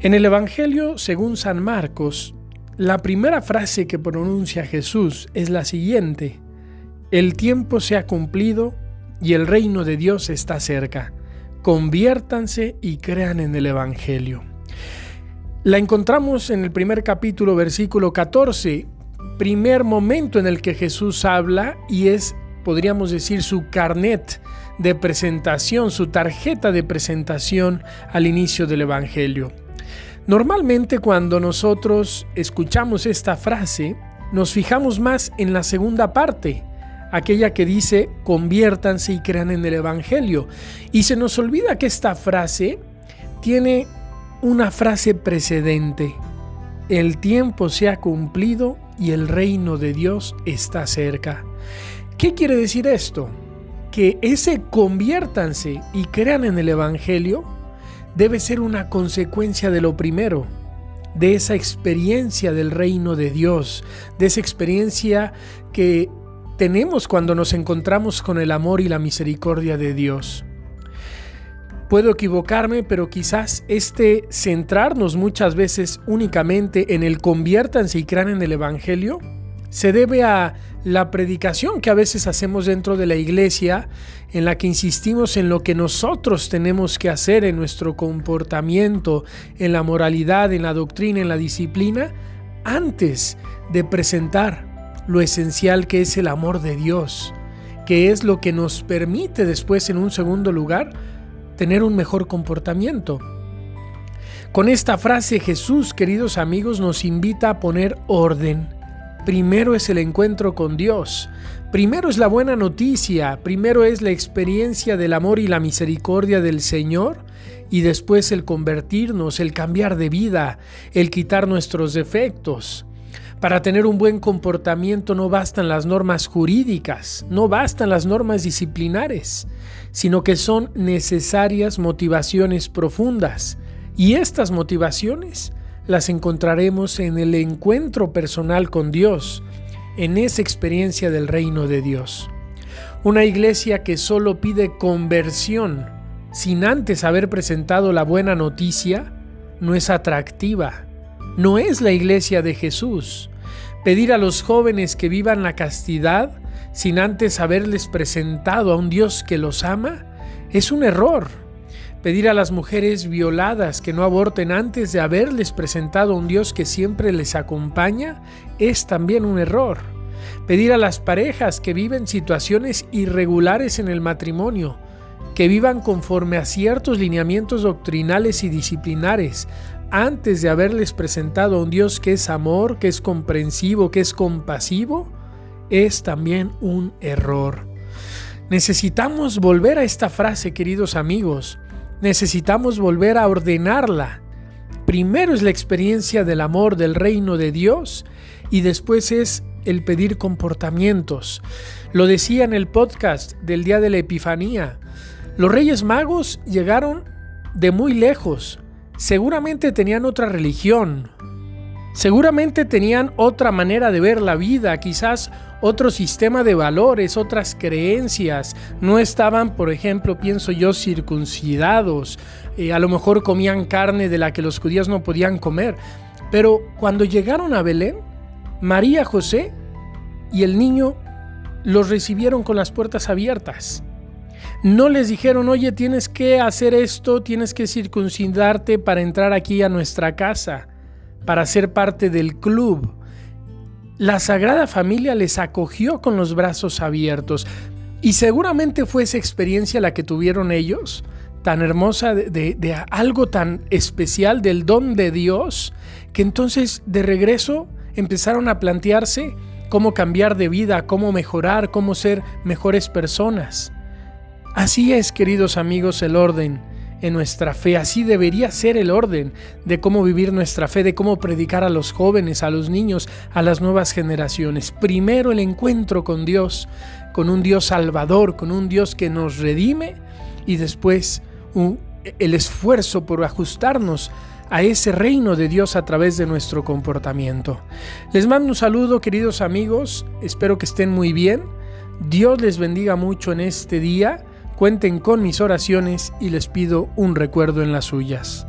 En el Evangelio, según San Marcos, la primera frase que pronuncia Jesús es la siguiente. El tiempo se ha cumplido y el reino de Dios está cerca. Conviértanse y crean en el Evangelio. La encontramos en el primer capítulo, versículo 14, primer momento en el que Jesús habla y es, podríamos decir, su carnet de presentación, su tarjeta de presentación al inicio del Evangelio. Normalmente cuando nosotros escuchamos esta frase, nos fijamos más en la segunda parte, aquella que dice conviértanse y crean en el Evangelio. Y se nos olvida que esta frase tiene una frase precedente. El tiempo se ha cumplido y el reino de Dios está cerca. ¿Qué quiere decir esto? Que ese conviértanse y crean en el Evangelio debe ser una consecuencia de lo primero, de esa experiencia del reino de Dios, de esa experiencia que tenemos cuando nos encontramos con el amor y la misericordia de Dios. Puedo equivocarme, pero quizás este centrarnos muchas veces únicamente en el conviértanse y crean en el Evangelio se debe a la predicación que a veces hacemos dentro de la iglesia, en la que insistimos en lo que nosotros tenemos que hacer en nuestro comportamiento, en la moralidad, en la doctrina, en la disciplina, antes de presentar lo esencial que es el amor de Dios, que es lo que nos permite después, en un segundo lugar, tener un mejor comportamiento. Con esta frase Jesús, queridos amigos, nos invita a poner orden Primero es el encuentro con Dios. Primero es la buena noticia. Primero es la experiencia del amor y la misericordia del Señor. Y después el convertirnos, el cambiar de vida, el quitar nuestros defectos. Para tener un buen comportamiento no bastan las normas jurídicas, no bastan las normas disciplinares, sino que son necesarias motivaciones profundas. Y estas motivaciones las encontraremos en el encuentro personal con Dios, en esa experiencia del reino de Dios. Una iglesia que solo pide conversión sin antes haber presentado la buena noticia no es atractiva, no es la iglesia de Jesús. Pedir a los jóvenes que vivan la castidad sin antes haberles presentado a un Dios que los ama es un error. Pedir a las mujeres violadas que no aborten antes de haberles presentado a un Dios que siempre les acompaña es también un error. Pedir a las parejas que viven situaciones irregulares en el matrimonio, que vivan conforme a ciertos lineamientos doctrinales y disciplinares, antes de haberles presentado a un Dios que es amor, que es comprensivo, que es compasivo, es también un error. Necesitamos volver a esta frase, queridos amigos necesitamos volver a ordenarla. Primero es la experiencia del amor del reino de Dios y después es el pedir comportamientos. Lo decía en el podcast del día de la Epifanía. Los Reyes Magos llegaron de muy lejos. Seguramente tenían otra religión. Seguramente tenían otra manera de ver la vida, quizás otro sistema de valores, otras creencias. No estaban, por ejemplo, pienso yo, circuncidados. Eh, a lo mejor comían carne de la que los judíos no podían comer. Pero cuando llegaron a Belén, María, José y el niño los recibieron con las puertas abiertas. No les dijeron, oye, tienes que hacer esto, tienes que circuncidarte para entrar aquí a nuestra casa, para ser parte del club la Sagrada Familia les acogió con los brazos abiertos y seguramente fue esa experiencia la que tuvieron ellos, tan hermosa, de, algo tan especial, del don de Dios, que entonces de regreso empezaron a plantearse cómo cambiar de vida, cómo mejorar, cómo ser mejores personas. Así es, queridos amigos, el orden en nuestra fe. Así debería ser el orden de cómo vivir nuestra fe, de cómo predicar a los jóvenes, a los niños, a las nuevas generaciones. Primero el encuentro con Dios, con un Dios salvador, con un Dios que nos redime y después el esfuerzo por ajustarnos a ese reino de Dios a través de nuestro comportamiento. Les mando un saludo queridos amigos, espero que estén muy bien. Dios les bendiga mucho en este día Cuenten con mis oraciones y les pido un recuerdo en las suyas.